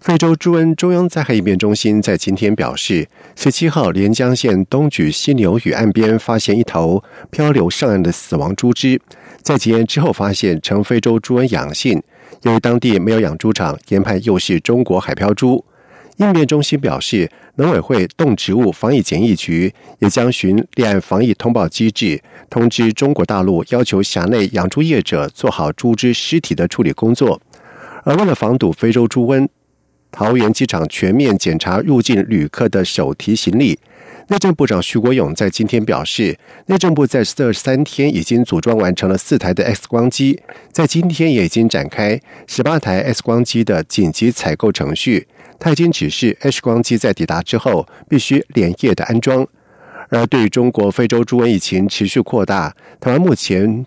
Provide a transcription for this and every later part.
非洲猪瘟中央灾害应变中心在今天表示，十七号连江县东举犀牛屿岸边发现一头漂流上岸的死亡猪只，在检验之后发现呈非洲猪瘟阳性。由于当地没有养猪场，研判又是中国海漂猪。应变中心表示，农委会动植物防疫检疫局也将循立案防疫通报机制，通知中国大陆，要求辖内养猪业者做好猪只尸体的处理工作。而为了防堵非洲猪瘟，桃园机场全面检查入境旅客的手提行李。内政部长徐国勇在今天表示，内政部在这三天已经组装完成了四台的 X 光机，在今天也已经展开十八台 X 光机的紧急采购程序。他已经指示 X 光机在抵达之后必须连夜的安装。而对于中国非洲猪瘟疫情持续扩大，台湾目前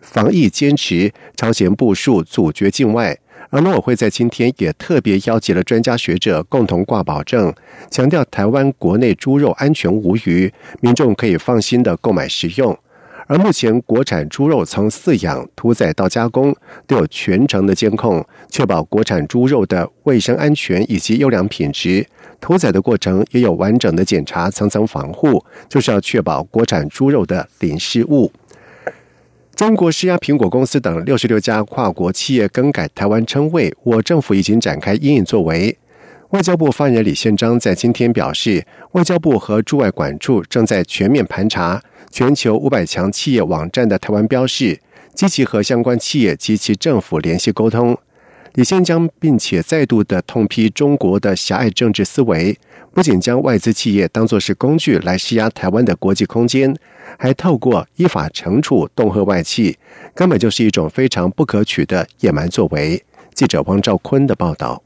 防疫坚持超前部署，阻绝境外。而农委会在今天也特别邀集了专家学者共同挂保证，强调台湾国内猪肉安全无虞，民众可以放心的购买食用。而目前国产猪肉从饲养、屠宰到加工都有全程的监控，确保国产猪肉的卫生安全以及优良品质。屠宰的过程也有完整的检查，层层防护，就是要确保国产猪肉的零失误。中国施压苹果公司等六十六家跨国企业更改台湾称谓，我政府已经展开应应作为。外交部发言人李宪章在今天表示，外交部和驻外管处正在全面盘查全球五百强企业网站的台湾标示，积极和相关企业及其政府联系沟通。李先将并且再度的痛批中国的狭隘政治思维，不仅将外资企业当作是工具来施压台湾的国际空间，还透过依法惩处恫吓外企，根本就是一种非常不可取的野蛮作为。记者王兆坤的报道。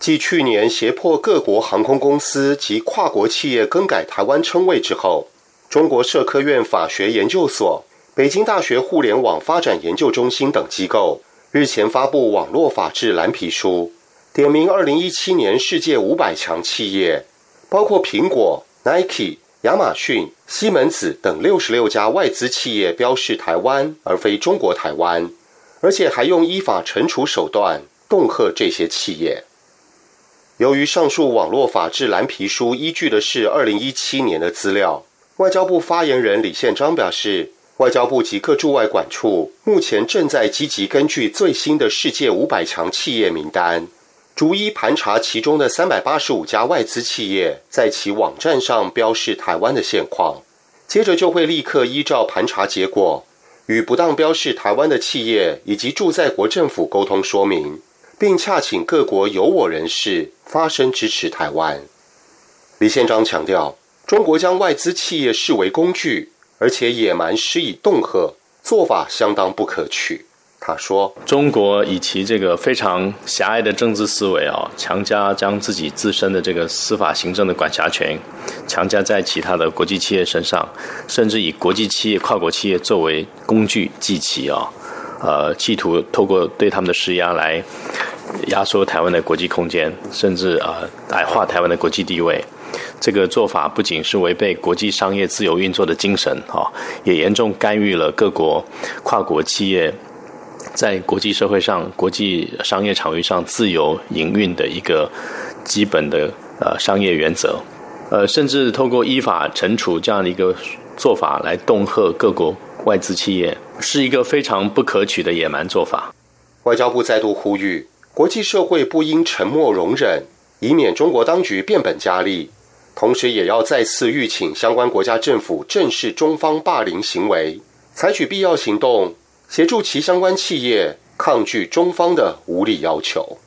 继去年胁迫各国航空公司及跨国企业更改台湾称谓之后，中国社科院法学研究所、北京大学互联网发展研究中心等机构。日前发布网络法治蓝皮书，点名二零一七年世界五百强企业，包括苹果、Nike、亚马逊、西门子等六十六家外资企业标示台湾而非中国台湾，而且还用依法惩处手段恫吓这些企业。由于上述网络法治蓝皮书依据的是二零一七年的资料，外交部发言人李宪章表示。外交部及各驻外管处目前正在积极根据最新的世界五百强企业名单，逐一盘查其中的三百八十五家外资企业在其网站上标示台湾的现况。接着就会立刻依照盘查结果，与不当标示台湾的企业以及驻在国政府沟通说明，并洽请各国有我人士发声支持台湾。李宪章强调，中国将外资企业视为工具。而且野蛮施以恫吓，做法相当不可取。他说：“中国以其这个非常狭隘的政治思维啊，强加将自己自身的这个司法行政的管辖权强加在其他的国际企业身上，甚至以国际企业、跨国企业作为工具祭旗啊，呃，企图透过对他们的施压来压缩台湾的国际空间，甚至啊矮化台湾的国际地位。”这个做法不仅是违背国际商业自由运作的精神，哈，也严重干预了各国跨国企业在国际社会上、国际商业场域上自由营运的一个基本的呃商业原则。呃，甚至透过依法惩处这样的一个做法来恫吓各国外资企业，是一个非常不可取的野蛮做法。外交部再度呼吁，国际社会不应沉默容忍，以免中国当局变本加厉。同时，也要再次吁请相关国家政府正视中方霸凌行为，采取必要行动，协助其相关企业抗拒中方的无理要求。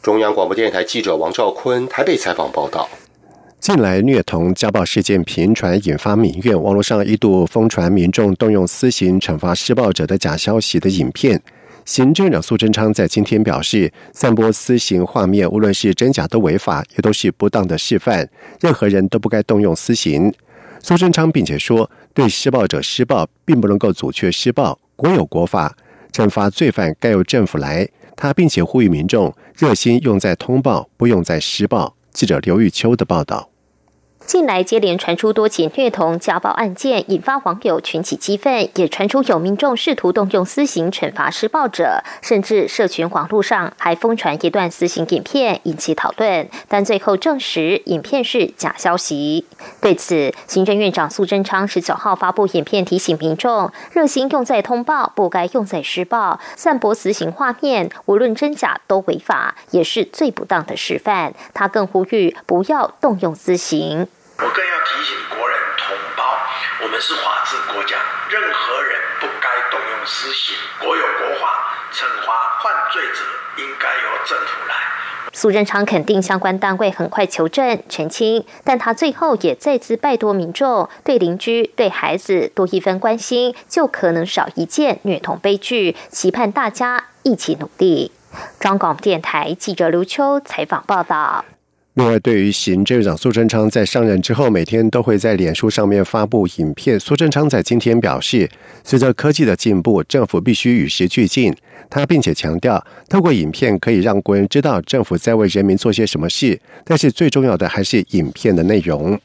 中央广播电台记者王兆坤台北采访报道。近来虐童家暴事件频传，引发民怨，网络上一度疯传民众动用私刑惩罚施暴者的假消息的影片。行政长苏贞昌在今天表示，散播私刑画面，无论是真假都违法，也都是不当的示范，任何人都不该动用私刑。苏贞昌并且说，对施暴者施暴并不能够阻却施暴，国有国法，惩罚罪犯该由政府来。他并且呼吁民众热心用在通报，不用在施暴。记者刘玉秋的报道。近来接连传出多起虐童家暴案件，引发网友群起激愤，也传出有民众试图动用私刑惩罚施暴者，甚至社群网络上还疯传一段私刑影片，引起讨论。但最后证实影片是假消息。对此，行政院长苏贞昌十九号发布影片，提醒民众热心用在通报，不该用在施暴。散播私刑画面，无论真假都违法，也是最不当的示范。他更呼吁不要动用私刑。我更要提醒国人同胞，我们是法治国家，任何人不该动用私刑。国有国法，惩罚犯罪者应该由政府来。苏贞昌肯定相关单位很快求证澄清，但他最后也再次拜托民众对邻居、对孩子多一分关心，就可能少一件虐童悲剧。期盼大家一起努力。中广电台记者刘秋采访报道。另外，对于行政长苏贞昌在上任之后，每天都会在脸书上面发布影片。苏贞昌在今天表示，随着科技的进步，政府必须与时俱进。他并且强调，透过影片可以让国人知道政府在为人民做些什么事，但是最重要的还是影片的内容。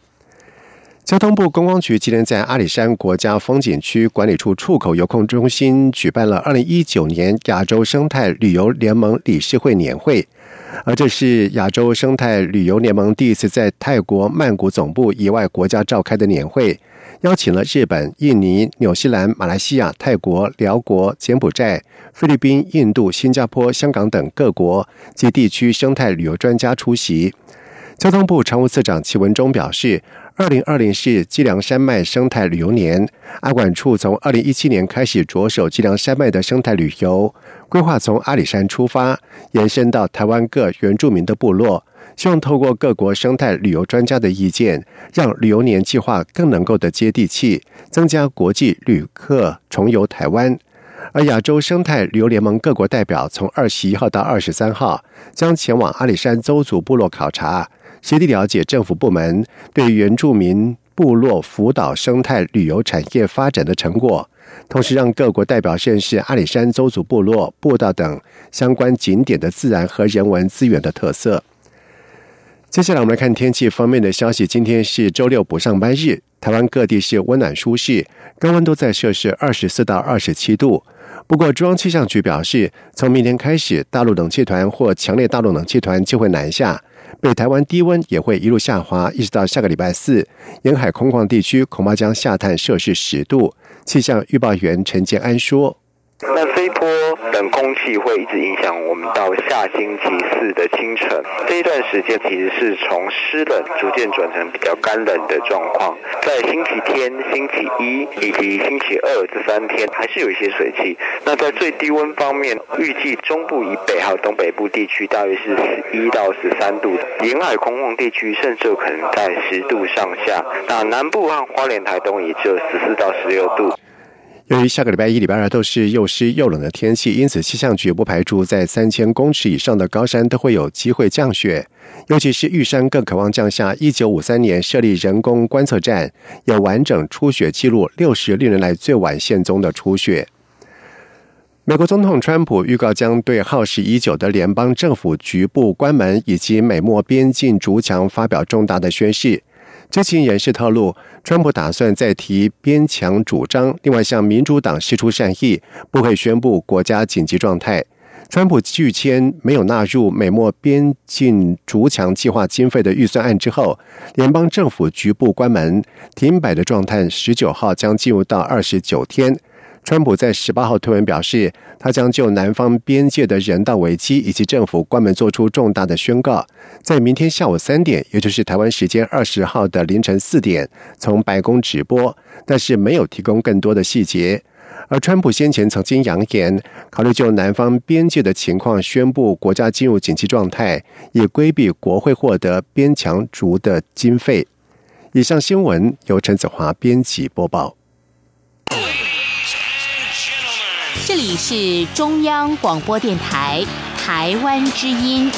交通部观光局今天在阿里山国家风景区管理处出口游控中心举办了二零一九年亚洲生态旅游联盟理事会年会。而这是亚洲生态旅游联盟第一次在泰国曼谷总部以外国家召开的年会，邀请了日本、印尼、纽西兰、马来西亚、泰国、辽国、柬埔寨、菲律宾、印度、新加坡、香港等各国及地区生态旅游专家出席。交通部常务次长齐文忠表示。二零二零是基良山脉生态旅游年，阿管处从二零一七年开始着手基良山脉的生态旅游规划，从阿里山出发，延伸到台湾各原住民的部落，希望透过各国生态旅游专家的意见，让旅游年计划更能够的接地气，增加国际旅客重游台湾。而亚洲生态旅游联盟各国代表从二十一号到二十三号将前往阿里山邹族部落考察。协地了解政府部门对原住民部落辅导生态旅游产业发展的成果，同时让各国代表认识阿里山邹族部落步道等相关景点的自然和人文资源的特色。接下来我们来看天气方面的消息。今天是周六不上班日，台湾各地是温暖舒适，高温都在摄氏二十四到二十七度。不过中央气象局表示，从明天开始，大陆冷气团或强烈大陆冷气团就会南下。北台湾低温也会一路下滑，一直到下个礼拜四，沿海空旷地区恐怕将下探摄氏十度。气象预报员陈建安说。那这一波冷空气会一直影响我们到下星期四的清晨这一段时间，其实是从湿冷逐渐转成比较干冷的状况。在星期天、星期一以及星期二这三天，还是有一些水汽。那在最低温方面，预计中部以北还有东北部地区大约是十一到十三度，沿海空旷地区甚至有可能在十度上下。那南部和花莲、台东也只有十四到十六度。由于下个礼拜一、礼拜二都是又湿又冷的天气，因此气象局不排除在三千公尺以上的高山都会有机会降雪。尤其是玉山更渴望降下。一九五三年设立人工观测站，有完整初雪记录，六十六年来最晚现踪的初雪。美国总统川普预告将对耗时已久的联邦政府局部关门以及美墨边境筑墙发表重大的宣誓。知情人士透露，川普打算再提边墙主张，另外向民主党释出善意，不会宣布国家紧急状态。川普拒签没有纳入美墨边境筑墙计划经费的预算案之后，联邦政府局部关门停摆的状态，十九号将进入到二十九天。川普在十八号推文表示，他将就南方边界的人道危机以及政府关门做出重大的宣告，在明天下午三点，也就是台湾时间二十号的凌晨四点，从白宫直播，但是没有提供更多的细节。而川普先前曾经扬言，考虑就南方边界的情况宣布国家进入紧急状态，以规避国会获得边墙竹的经费。以上新闻由陈子华编辑播报。这里是中央广播电台台湾之音。